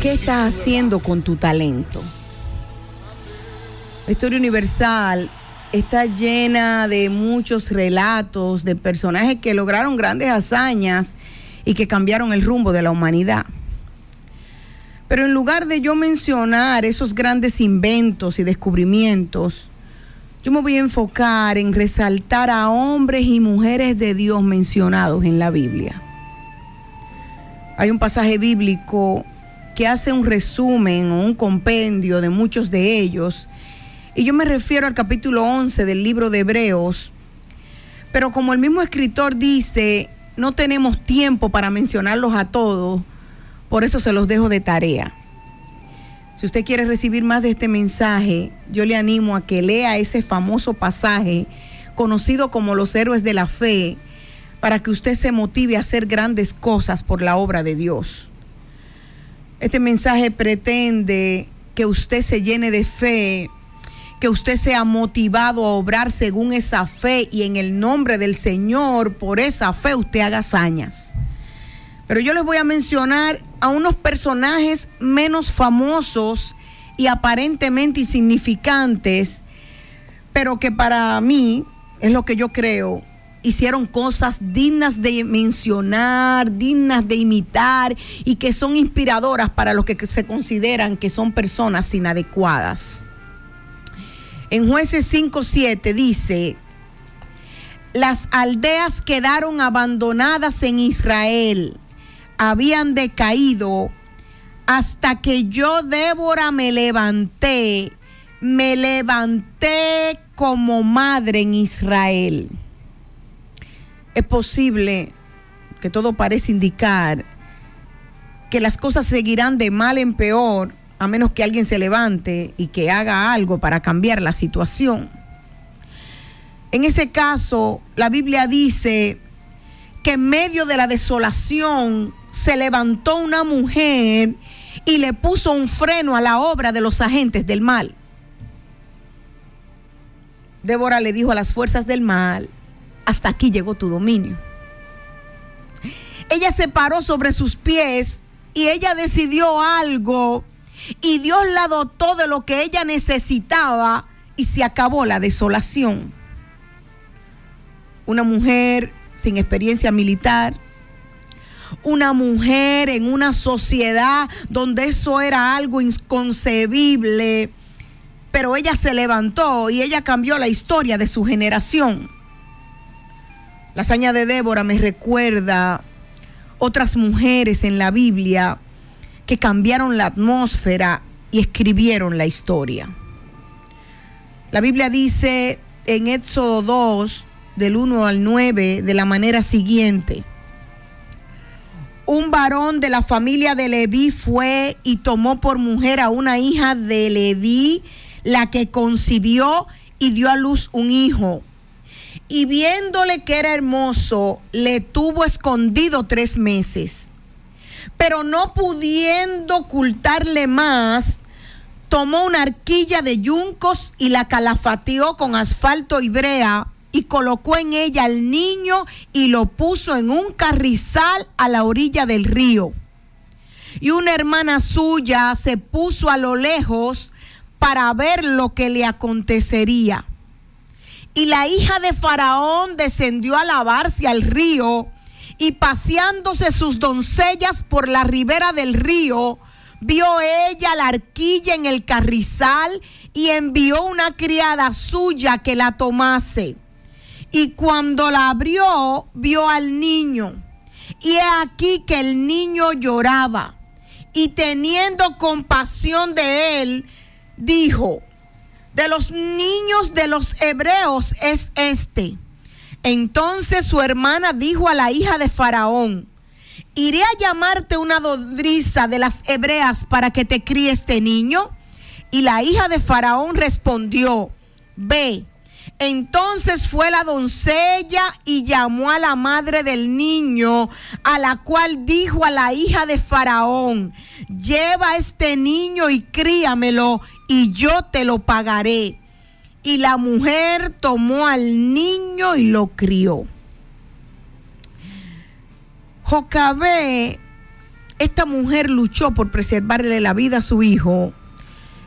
¿Qué estás haciendo con tu talento? La historia universal está llena de muchos relatos de personajes que lograron grandes hazañas y que cambiaron el rumbo de la humanidad. Pero en lugar de yo mencionar esos grandes inventos y descubrimientos, yo me voy a enfocar en resaltar a hombres y mujeres de Dios mencionados en la Biblia. Hay un pasaje bíblico que hace un resumen o un compendio de muchos de ellos. Y yo me refiero al capítulo 11 del libro de Hebreos. Pero como el mismo escritor dice, no tenemos tiempo para mencionarlos a todos, por eso se los dejo de tarea. Si usted quiere recibir más de este mensaje, yo le animo a que lea ese famoso pasaje conocido como los héroes de la fe, para que usted se motive a hacer grandes cosas por la obra de Dios. Este mensaje pretende que usted se llene de fe, que usted sea motivado a obrar según esa fe y en el nombre del Señor, por esa fe usted haga hazañas. Pero yo les voy a mencionar a unos personajes menos famosos y aparentemente insignificantes, pero que para mí es lo que yo creo, hicieron cosas dignas de mencionar, dignas de imitar y que son inspiradoras para los que se consideran que son personas inadecuadas. En jueces 5.7 dice, las aldeas quedaron abandonadas en Israel, habían decaído. Hasta que yo, Débora, me levanté, me levanté como madre en Israel es posible que todo parece indicar que las cosas seguirán de mal en peor a menos que alguien se levante y que haga algo para cambiar la situación. En ese caso, la Biblia dice que en medio de la desolación se levantó una mujer y le puso un freno a la obra de los agentes del mal. Débora le dijo a las fuerzas del mal, hasta aquí llegó tu dominio. Ella se paró sobre sus pies y ella decidió algo y Dios la dotó de lo que ella necesitaba y se acabó la desolación. Una mujer sin experiencia militar, una mujer en una sociedad donde eso era algo inconcebible, pero ella se levantó y ella cambió la historia de su generación. La hazaña de Débora me recuerda otras mujeres en la Biblia que cambiaron la atmósfera y escribieron la historia. La Biblia dice en Éxodo 2, del 1 al 9, de la manera siguiente. Un varón de la familia de Leví fue y tomó por mujer a una hija de Leví, la que concibió y dio a luz un hijo y viéndole que era hermoso, le tuvo escondido tres meses. Pero no pudiendo ocultarle más, tomó una arquilla de yuncos y la calafateó con asfalto y brea y colocó en ella al niño y lo puso en un carrizal a la orilla del río. Y una hermana suya se puso a lo lejos para ver lo que le acontecería. Y la hija de Faraón descendió a lavarse al río y paseándose sus doncellas por la ribera del río, vio ella la arquilla en el carrizal y envió una criada suya que la tomase. Y cuando la abrió, vio al niño. Y he aquí que el niño lloraba. Y teniendo compasión de él, dijo, de los niños de los hebreos es este. Entonces su hermana dijo a la hija de Faraón, iré a llamarte una nodriza de las hebreas para que te críe este niño. Y la hija de Faraón respondió, ve. Entonces fue la doncella y llamó a la madre del niño, a la cual dijo a la hija de Faraón, lleva este niño y críamelo y yo te lo pagaré. Y la mujer tomó al niño y lo crió. Jocabé, esta mujer luchó por preservarle la vida a su hijo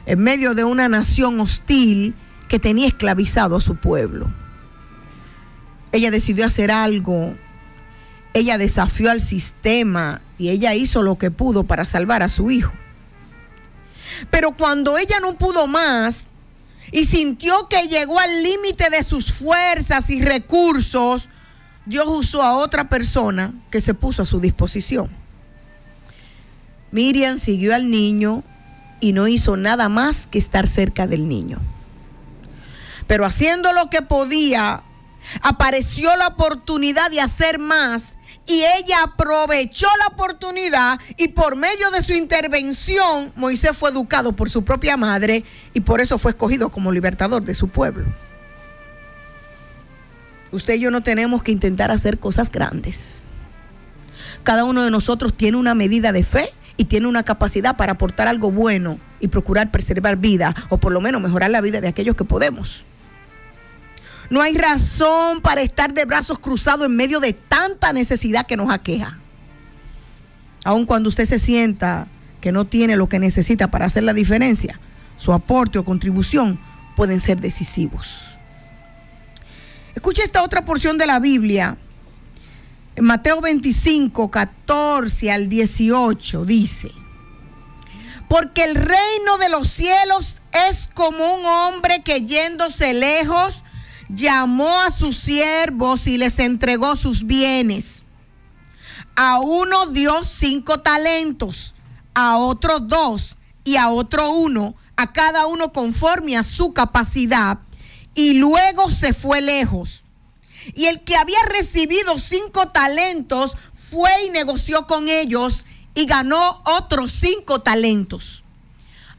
en medio de una nación hostil que tenía esclavizado a su pueblo. Ella decidió hacer algo, ella desafió al sistema y ella hizo lo que pudo para salvar a su hijo. Pero cuando ella no pudo más y sintió que llegó al límite de sus fuerzas y recursos, Dios usó a otra persona que se puso a su disposición. Miriam siguió al niño y no hizo nada más que estar cerca del niño. Pero haciendo lo que podía, apareció la oportunidad de hacer más y ella aprovechó la oportunidad y por medio de su intervención Moisés fue educado por su propia madre y por eso fue escogido como libertador de su pueblo. Usted y yo no tenemos que intentar hacer cosas grandes. Cada uno de nosotros tiene una medida de fe y tiene una capacidad para aportar algo bueno y procurar preservar vida o por lo menos mejorar la vida de aquellos que podemos. No hay razón para estar de brazos cruzados en medio de tanta necesidad que nos aqueja. Aun cuando usted se sienta que no tiene lo que necesita para hacer la diferencia, su aporte o contribución pueden ser decisivos. Escuche esta otra porción de la Biblia. En Mateo 25, 14 al 18 dice, porque el reino de los cielos es como un hombre que yéndose lejos, llamó a sus siervos y les entregó sus bienes. A uno dio cinco talentos, a otro dos y a otro uno, a cada uno conforme a su capacidad y luego se fue lejos. Y el que había recibido cinco talentos fue y negoció con ellos y ganó otros cinco talentos.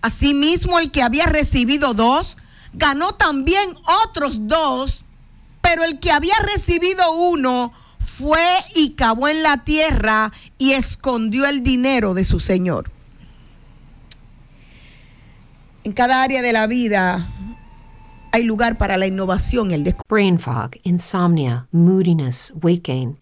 Asimismo, el que había recibido dos, ganó también otros dos, pero el que había recibido uno fue y cavó en la tierra y escondió el dinero de su señor. En cada área de la vida hay lugar para la innovación el. Brain fog, insomnia, moodiness, weight gain.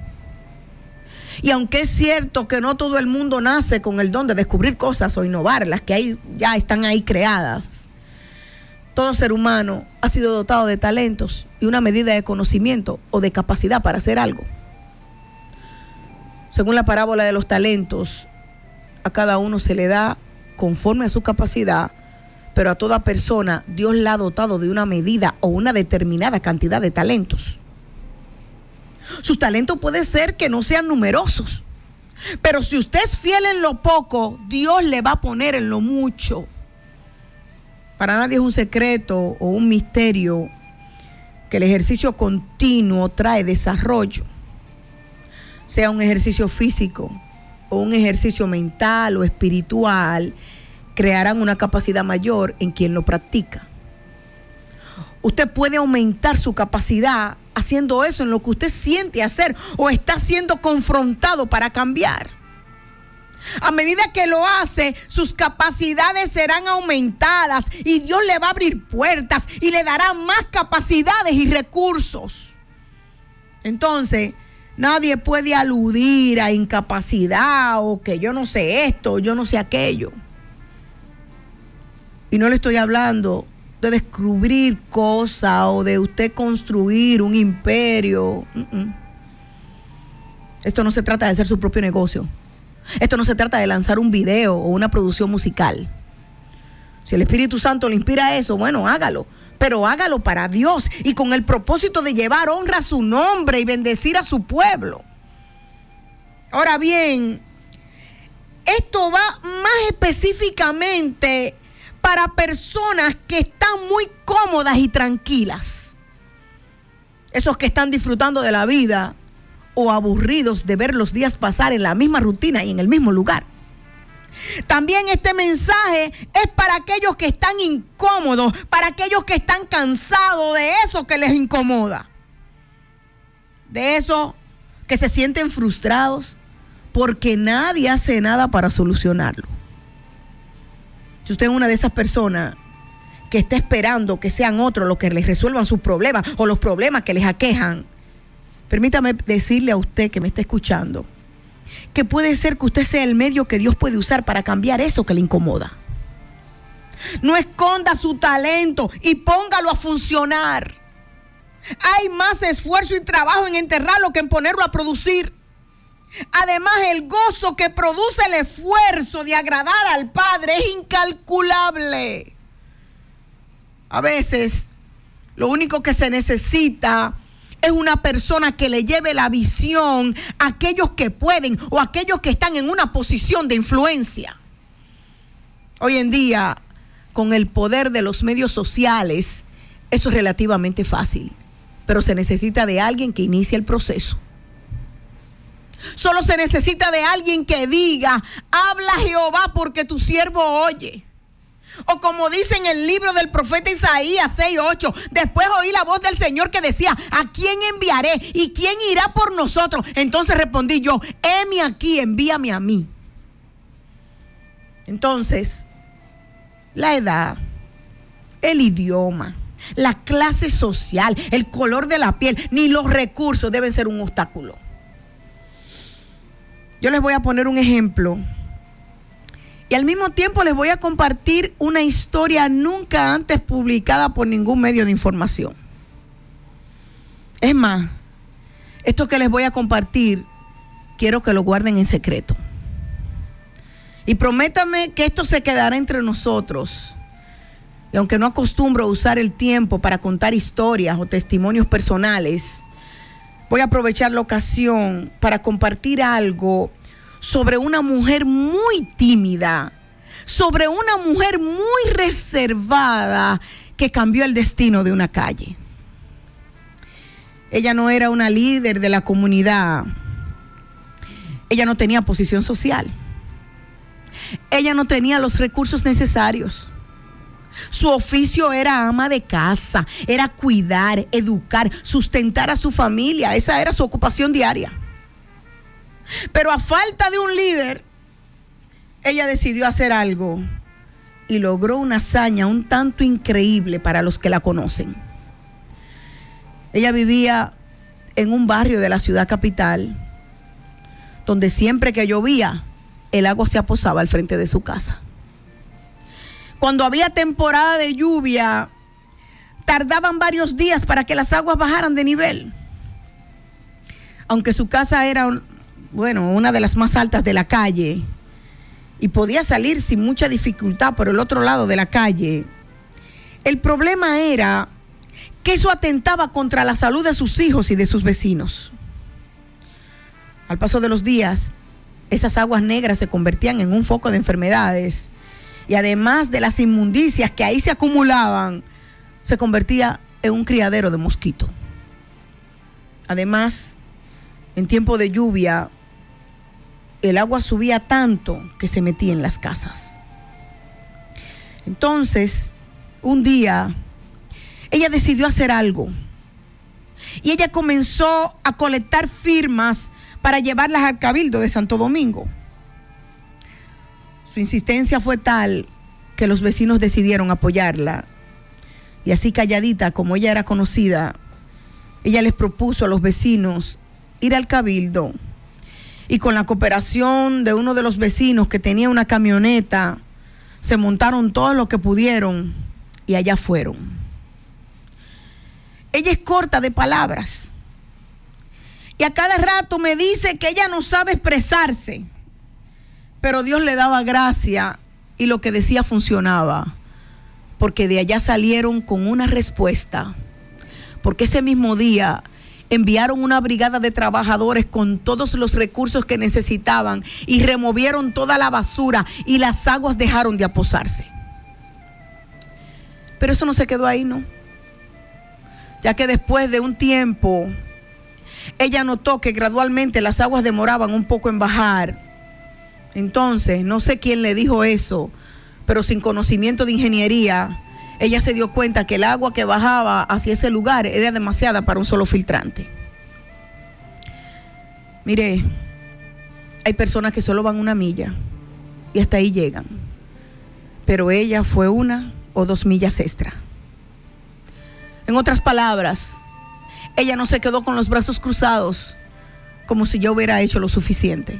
Y aunque es cierto que no todo el mundo nace con el don de descubrir cosas o innovar, las que hay, ya están ahí creadas, todo ser humano ha sido dotado de talentos y una medida de conocimiento o de capacidad para hacer algo. Según la parábola de los talentos, a cada uno se le da conforme a su capacidad, pero a toda persona Dios la ha dotado de una medida o una determinada cantidad de talentos. Sus talentos puede ser que no sean numerosos, pero si usted es fiel en lo poco, Dios le va a poner en lo mucho. Para nadie es un secreto o un misterio que el ejercicio continuo trae desarrollo, sea un ejercicio físico o un ejercicio mental o espiritual, crearán una capacidad mayor en quien lo practica. Usted puede aumentar su capacidad haciendo eso en lo que usted siente hacer o está siendo confrontado para cambiar. A medida que lo hace, sus capacidades serán aumentadas y Dios le va a abrir puertas y le dará más capacidades y recursos. Entonces, nadie puede aludir a incapacidad o que yo no sé esto, yo no sé aquello. Y no le estoy hablando de descubrir cosas o de usted construir un imperio. Esto no se trata de hacer su propio negocio. Esto no se trata de lanzar un video o una producción musical. Si el Espíritu Santo le inspira eso, bueno, hágalo. Pero hágalo para Dios y con el propósito de llevar honra a su nombre y bendecir a su pueblo. Ahora bien, esto va más específicamente para personas que están muy cómodas y tranquilas. Esos que están disfrutando de la vida o aburridos de ver los días pasar en la misma rutina y en el mismo lugar. También este mensaje es para aquellos que están incómodos, para aquellos que están cansados de eso que les incomoda. De eso que se sienten frustrados porque nadie hace nada para solucionarlo. Si usted es una de esas personas que está esperando que sean otros los que les resuelvan sus problemas o los problemas que les aquejan, Permítame decirle a usted que me está escuchando que puede ser que usted sea el medio que Dios puede usar para cambiar eso que le incomoda. No esconda su talento y póngalo a funcionar. Hay más esfuerzo y trabajo en enterrarlo que en ponerlo a producir. Además, el gozo que produce el esfuerzo de agradar al Padre es incalculable. A veces, lo único que se necesita es una persona que le lleve la visión a aquellos que pueden o a aquellos que están en una posición de influencia. Hoy en día, con el poder de los medios sociales, eso es relativamente fácil, pero se necesita de alguien que inicie el proceso. Solo se necesita de alguien que diga, habla Jehová porque tu siervo oye. O como dice en el libro del profeta Isaías 6:8, después oí la voz del Señor que decía, ¿a quién enviaré? ¿Y quién irá por nosotros? Entonces respondí yo, heme aquí, envíame a mí. Entonces, la edad, el idioma, la clase social, el color de la piel, ni los recursos deben ser un obstáculo. Yo les voy a poner un ejemplo y al mismo tiempo les voy a compartir una historia nunca antes publicada por ningún medio de información. Es más, esto que les voy a compartir, quiero que lo guarden en secreto. Y prométame que esto se quedará entre nosotros. Y aunque no acostumbro a usar el tiempo para contar historias o testimonios personales, voy a aprovechar la ocasión para compartir algo sobre una mujer muy tímida, sobre una mujer muy reservada que cambió el destino de una calle. Ella no era una líder de la comunidad. Ella no tenía posición social. Ella no tenía los recursos necesarios. Su oficio era ama de casa, era cuidar, educar, sustentar a su familia. Esa era su ocupación diaria. Pero a falta de un líder, ella decidió hacer algo y logró una hazaña un tanto increíble para los que la conocen. Ella vivía en un barrio de la ciudad capital donde siempre que llovía, el agua se aposaba al frente de su casa. Cuando había temporada de lluvia, tardaban varios días para que las aguas bajaran de nivel. Aunque su casa era, bueno, una de las más altas de la calle y podía salir sin mucha dificultad por el otro lado de la calle, el problema era que eso atentaba contra la salud de sus hijos y de sus vecinos. Al paso de los días, esas aguas negras se convertían en un foco de enfermedades y además de las inmundicias que ahí se acumulaban, se convertía en un criadero de mosquitos. Además, en tiempo de lluvia, el agua subía tanto que se metía en las casas. Entonces, un día, ella decidió hacer algo. Y ella comenzó a colectar firmas para llevarlas al Cabildo de Santo Domingo. Su insistencia fue tal que los vecinos decidieron apoyarla. Y así calladita, como ella era conocida, ella les propuso a los vecinos ir al Cabildo y con la cooperación de uno de los vecinos que tenía una camioneta, se montaron todo lo que pudieron y allá fueron. Ella es corta de palabras y a cada rato me dice que ella no sabe expresarse, pero Dios le daba gracia y lo que decía funcionaba, porque de allá salieron con una respuesta, porque ese mismo día enviaron una brigada de trabajadores con todos los recursos que necesitaban y removieron toda la basura y las aguas dejaron de aposarse. Pero eso no se quedó ahí, ¿no? Ya que después de un tiempo, ella notó que gradualmente las aguas demoraban un poco en bajar. Entonces, no sé quién le dijo eso, pero sin conocimiento de ingeniería, ella se dio cuenta que el agua que bajaba hacia ese lugar era demasiada para un solo filtrante. Mire, hay personas que solo van una milla y hasta ahí llegan, pero ella fue una o dos millas extra. En otras palabras, ella no se quedó con los brazos cruzados como si yo hubiera hecho lo suficiente.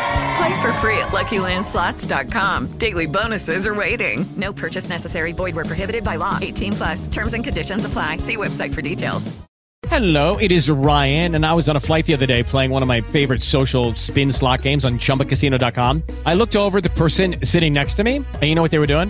Play for free at LuckyLandSlots.com. Daily bonuses are waiting. No purchase necessary. Void where prohibited by law. 18 plus. Terms and conditions apply. See website for details. Hello, it is Ryan, and I was on a flight the other day playing one of my favorite social spin slot games on ChumbaCasino.com. I looked over the person sitting next to me, and you know what they were doing?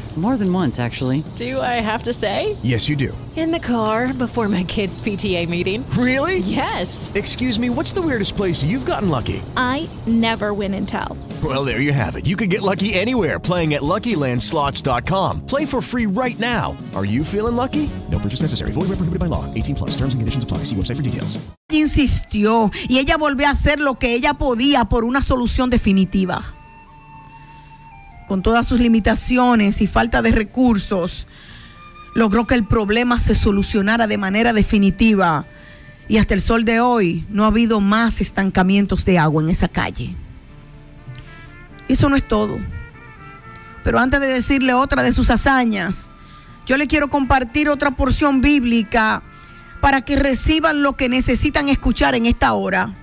More than once, actually. Do I have to say? Yes, you do. In the car before my kids' PTA meeting. Really? Yes. Excuse me, what's the weirdest place you've gotten lucky? I never win and tell. Well, there you have it. You can get lucky anywhere playing at LuckyLandSlots.com. Play for free right now. Are you feeling lucky? No purchase necessary. Void where prohibited by law. 18 plus. Terms and conditions apply. See website for details. insistió y ella volvió a hacer lo que ella podía por una solución definitiva. Con todas sus limitaciones y falta de recursos, logró que el problema se solucionara de manera definitiva. Y hasta el sol de hoy no ha habido más estancamientos de agua en esa calle. Eso no es todo. Pero antes de decirle otra de sus hazañas, yo le quiero compartir otra porción bíblica para que reciban lo que necesitan escuchar en esta hora.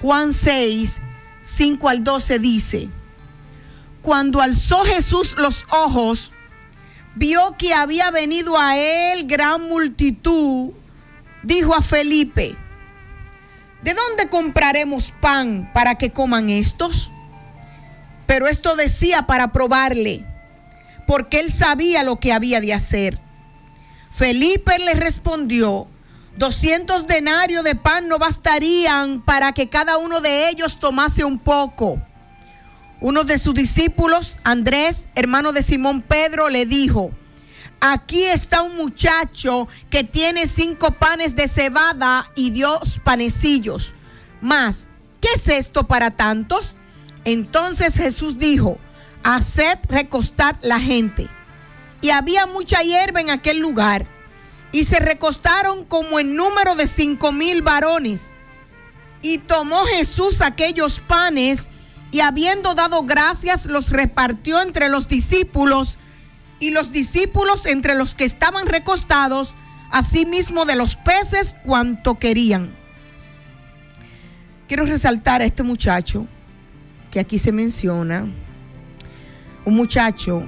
Juan 6, 5 al 12 dice, cuando alzó Jesús los ojos, vio que había venido a él gran multitud, dijo a Felipe, ¿de dónde compraremos pan para que coman estos? Pero esto decía para probarle, porque él sabía lo que había de hacer. Felipe le respondió, 200 denarios de pan no bastarían para que cada uno de ellos tomase un poco. Uno de sus discípulos, Andrés, hermano de Simón Pedro, le dijo, aquí está un muchacho que tiene cinco panes de cebada y dos panecillos. Más, ¿qué es esto para tantos? Entonces Jesús dijo, haced recostar la gente. Y había mucha hierba en aquel lugar. Y se recostaron como en número de cinco mil varones. Y tomó Jesús aquellos panes y habiendo dado gracias los repartió entre los discípulos y los discípulos entre los que estaban recostados, asimismo de los peces cuanto querían. Quiero resaltar a este muchacho que aquí se menciona, un muchacho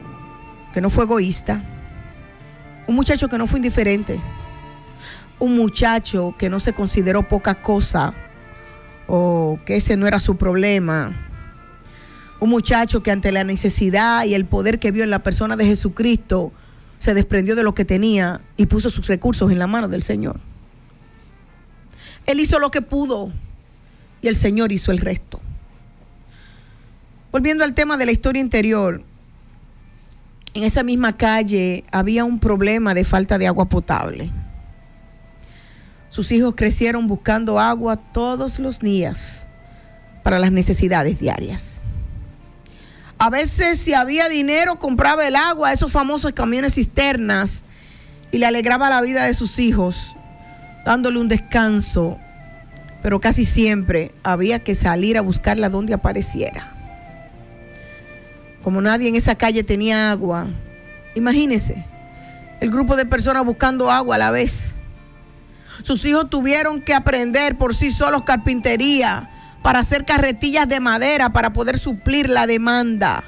que no fue egoísta, un muchacho que no fue indiferente, un muchacho que no se consideró poca cosa o que ese no era su problema, un muchacho que ante la necesidad y el poder que vio en la persona de Jesucristo se desprendió de lo que tenía y puso sus recursos en la mano del Señor. Él hizo lo que pudo y el Señor hizo el resto. Volviendo al tema de la historia interior, en esa misma calle había un problema de falta de agua potable. Sus hijos crecieron buscando agua todos los días para las necesidades diarias. A veces si había dinero compraba el agua esos famosos camiones cisternas y le alegraba la vida de sus hijos, dándole un descanso, pero casi siempre había que salir a buscarla donde apareciera. Como nadie en esa calle tenía agua, imagínese el grupo de personas buscando agua a la vez. Sus hijos tuvieron que aprender por sí solos carpintería para hacer carretillas de madera para poder suplir la demanda,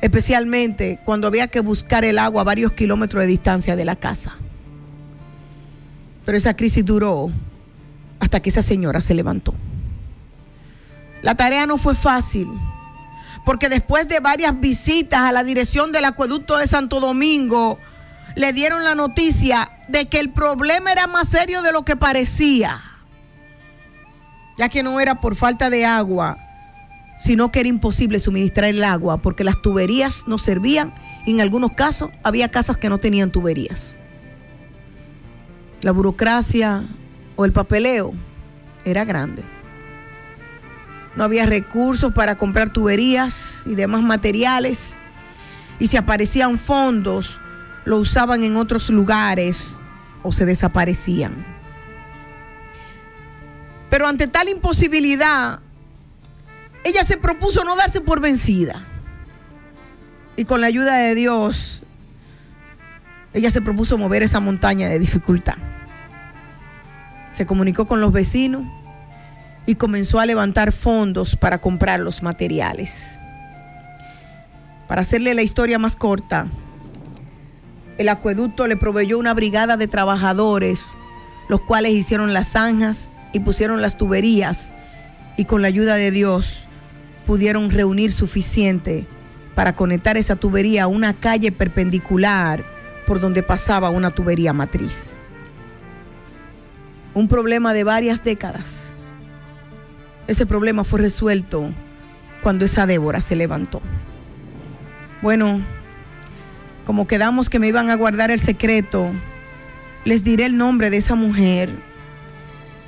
especialmente cuando había que buscar el agua a varios kilómetros de distancia de la casa. Pero esa crisis duró hasta que esa señora se levantó. La tarea no fue fácil porque después de varias visitas a la dirección del acueducto de Santo Domingo, le dieron la noticia de que el problema era más serio de lo que parecía, ya que no era por falta de agua, sino que era imposible suministrar el agua porque las tuberías no servían y en algunos casos había casas que no tenían tuberías. La burocracia o el papeleo era grande no había recursos para comprar tuberías y demás materiales. Y si aparecían fondos, lo usaban en otros lugares o se desaparecían. Pero ante tal imposibilidad, ella se propuso no darse por vencida. Y con la ayuda de Dios, ella se propuso mover esa montaña de dificultad. Se comunicó con los vecinos y comenzó a levantar fondos para comprar los materiales. Para hacerle la historia más corta, el acueducto le proveyó una brigada de trabajadores, los cuales hicieron las zanjas y pusieron las tuberías y con la ayuda de Dios pudieron reunir suficiente para conectar esa tubería a una calle perpendicular por donde pasaba una tubería matriz. Un problema de varias décadas ese problema fue resuelto cuando esa Débora se levantó. Bueno, como quedamos que me iban a guardar el secreto, les diré el nombre de esa mujer,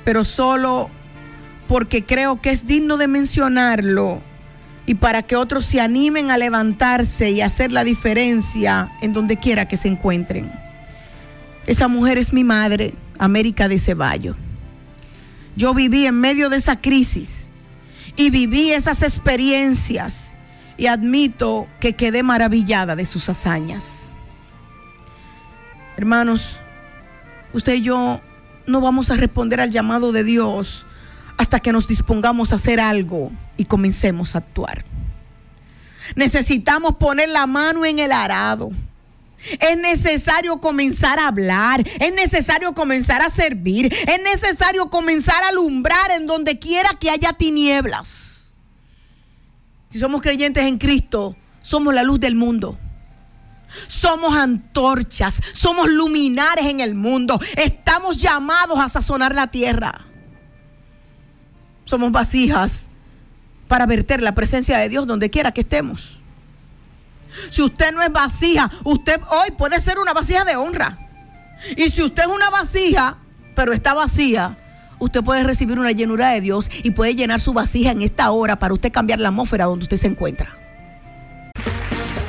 pero solo porque creo que es digno de mencionarlo y para que otros se animen a levantarse y hacer la diferencia en donde quiera que se encuentren. Esa mujer es mi madre, América de Ceballos. Yo viví en medio de esa crisis y viví esas experiencias y admito que quedé maravillada de sus hazañas. Hermanos, usted y yo no vamos a responder al llamado de Dios hasta que nos dispongamos a hacer algo y comencemos a actuar. Necesitamos poner la mano en el arado es necesario comenzar a hablar, es necesario comenzar a servir, es necesario comenzar a alumbrar en donde quiera que haya tinieblas. Si somos creyentes en Cristo, somos la luz del mundo. Somos antorchas, somos luminares en el mundo. Estamos llamados a sazonar la tierra. Somos vasijas para verter la presencia de Dios donde quiera que estemos. Si usted no es vasija, usted hoy puede ser una vasija de honra. Y si usted es una vasija, pero está vacía, usted puede recibir una llenura de Dios y puede llenar su vasija en esta hora para usted cambiar la atmósfera donde usted se encuentra.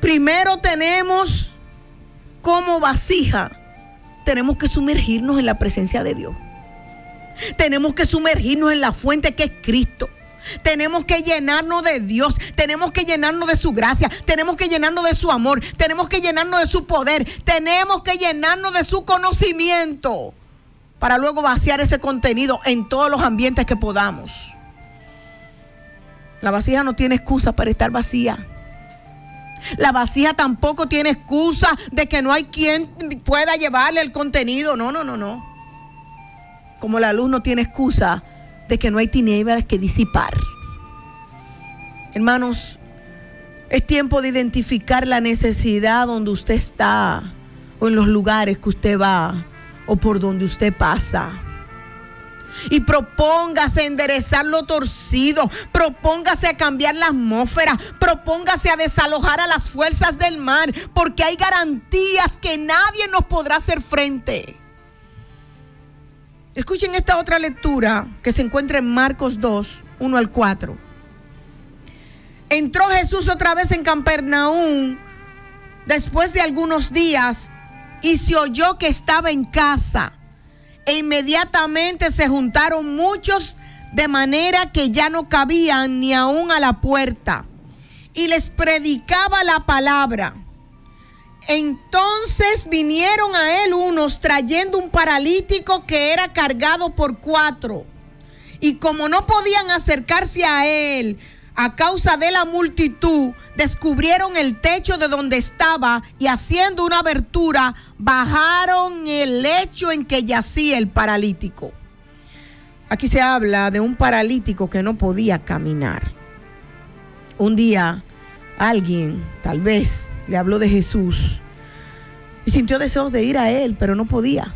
Primero tenemos como vasija, tenemos que sumergirnos en la presencia de Dios. Tenemos que sumergirnos en la fuente que es Cristo. Tenemos que llenarnos de Dios, tenemos que llenarnos de su gracia, tenemos que llenarnos de su amor, tenemos que llenarnos de su poder, tenemos que llenarnos de su conocimiento para luego vaciar ese contenido en todos los ambientes que podamos. La vasija no tiene excusa para estar vacía. La vasija tampoco tiene excusa de que no hay quien pueda llevarle el contenido. No, no, no, no. Como la luz no tiene excusa de que no hay tinieblas que disipar. Hermanos, es tiempo de identificar la necesidad donde usted está o en los lugares que usted va o por donde usted pasa. Y propóngase a enderezar lo torcido, propóngase a cambiar la atmósfera, propóngase a desalojar a las fuerzas del mar, porque hay garantías que nadie nos podrá hacer frente. Escuchen esta otra lectura que se encuentra en Marcos 2, 1 al 4. Entró Jesús otra vez en Capernaum después de algunos días y se oyó que estaba en casa. E inmediatamente se juntaron muchos de manera que ya no cabían ni aún a la puerta. Y les predicaba la palabra. Entonces vinieron a él unos trayendo un paralítico que era cargado por cuatro. Y como no podían acercarse a él a causa de la multitud, descubrieron el techo de donde estaba y haciendo una abertura, bajaron el lecho en que yacía el paralítico. Aquí se habla de un paralítico que no podía caminar. Un día alguien, tal vez, le habló de Jesús y sintió deseos de ir a él, pero no podía.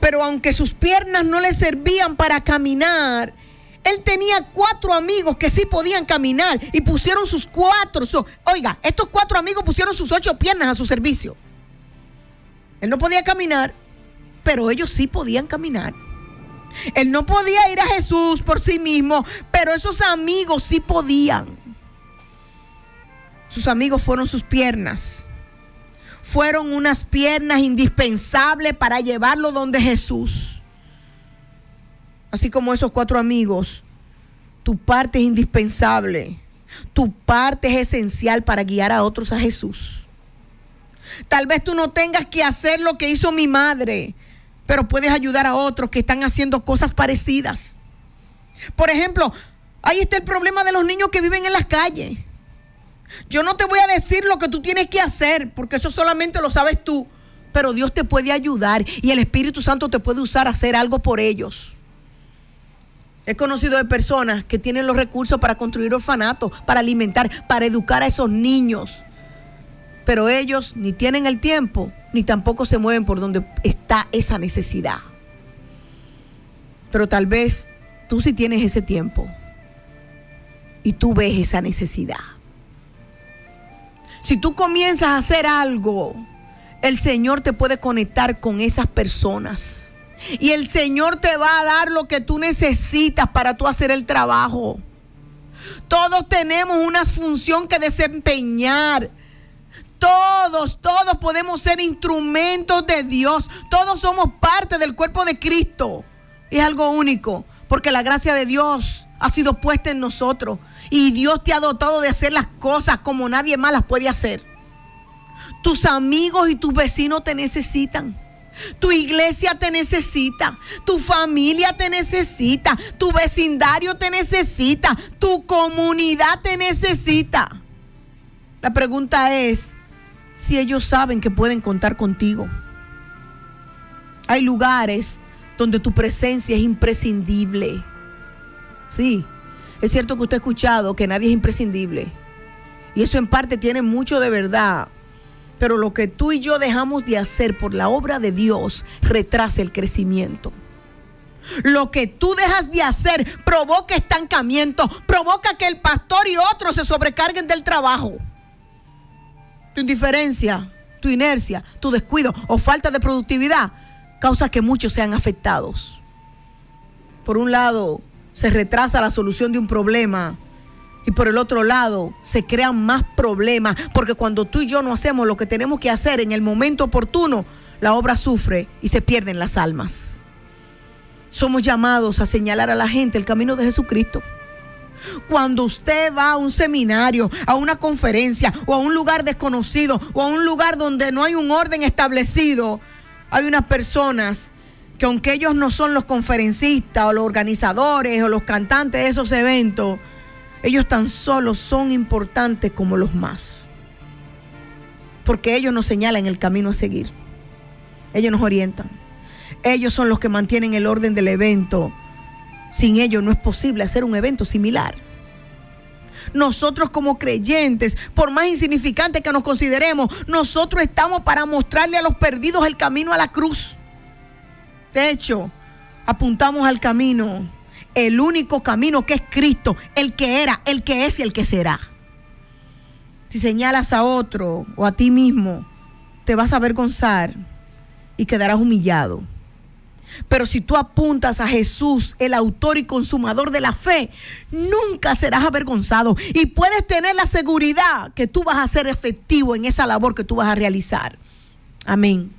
Pero aunque sus piernas no le servían para caminar, él tenía cuatro amigos que sí podían caminar y pusieron sus cuatro. oiga, estos cuatro amigos pusieron sus ocho piernas a su servicio. Él no podía caminar, pero ellos sí podían caminar. Él no podía ir a Jesús por sí mismo, pero esos amigos sí podían. Sus amigos fueron sus piernas. Fueron unas piernas indispensables para llevarlo donde Jesús. Así como esos cuatro amigos, tu parte es indispensable. Tu parte es esencial para guiar a otros a Jesús. Tal vez tú no tengas que hacer lo que hizo mi madre, pero puedes ayudar a otros que están haciendo cosas parecidas. Por ejemplo, ahí está el problema de los niños que viven en las calles. Yo no te voy a decir lo que tú tienes que hacer, porque eso solamente lo sabes tú. Pero Dios te puede ayudar y el Espíritu Santo te puede usar a hacer algo por ellos. He conocido de personas que tienen los recursos para construir orfanatos, para alimentar, para educar a esos niños. Pero ellos ni tienen el tiempo, ni tampoco se mueven por donde está esa necesidad. Pero tal vez tú sí tienes ese tiempo y tú ves esa necesidad. Si tú comienzas a hacer algo, el Señor te puede conectar con esas personas. Y el Señor te va a dar lo que tú necesitas para tú hacer el trabajo. Todos tenemos una función que desempeñar. Todos, todos podemos ser instrumentos de Dios. Todos somos parte del cuerpo de Cristo. Es algo único, porque la gracia de Dios ha sido puesta en nosotros. Y Dios te ha dotado de hacer las cosas como nadie más las puede hacer. Tus amigos y tus vecinos te necesitan. Tu iglesia te necesita, tu familia te necesita, tu vecindario te necesita, tu comunidad te necesita. La pregunta es si ellos saben que pueden contar contigo. Hay lugares donde tu presencia es imprescindible. Sí, es cierto que usted ha escuchado que nadie es imprescindible. Y eso en parte tiene mucho de verdad. Pero lo que tú y yo dejamos de hacer por la obra de Dios retrasa el crecimiento. Lo que tú dejas de hacer provoca estancamiento, provoca que el pastor y otros se sobrecarguen del trabajo. Tu indiferencia, tu inercia, tu descuido o falta de productividad causa que muchos sean afectados. Por un lado, se retrasa la solución de un problema y por el otro lado, se crean más problemas, porque cuando tú y yo no hacemos lo que tenemos que hacer en el momento oportuno, la obra sufre y se pierden las almas. Somos llamados a señalar a la gente el camino de Jesucristo. Cuando usted va a un seminario, a una conferencia o a un lugar desconocido o a un lugar donde no hay un orden establecido, hay unas personas que aunque ellos no son los conferencistas o los organizadores o los cantantes de esos eventos, ellos tan solo son importantes como los más. Porque ellos nos señalan el camino a seguir. Ellos nos orientan. Ellos son los que mantienen el orden del evento. Sin ellos no es posible hacer un evento similar. Nosotros como creyentes, por más insignificante que nos consideremos, nosotros estamos para mostrarle a los perdidos el camino a la cruz. De hecho, apuntamos al camino el único camino que es Cristo, el que era, el que es y el que será. Si señalas a otro o a ti mismo, te vas a avergonzar y quedarás humillado. Pero si tú apuntas a Jesús, el autor y consumador de la fe, nunca serás avergonzado y puedes tener la seguridad que tú vas a ser efectivo en esa labor que tú vas a realizar. Amén.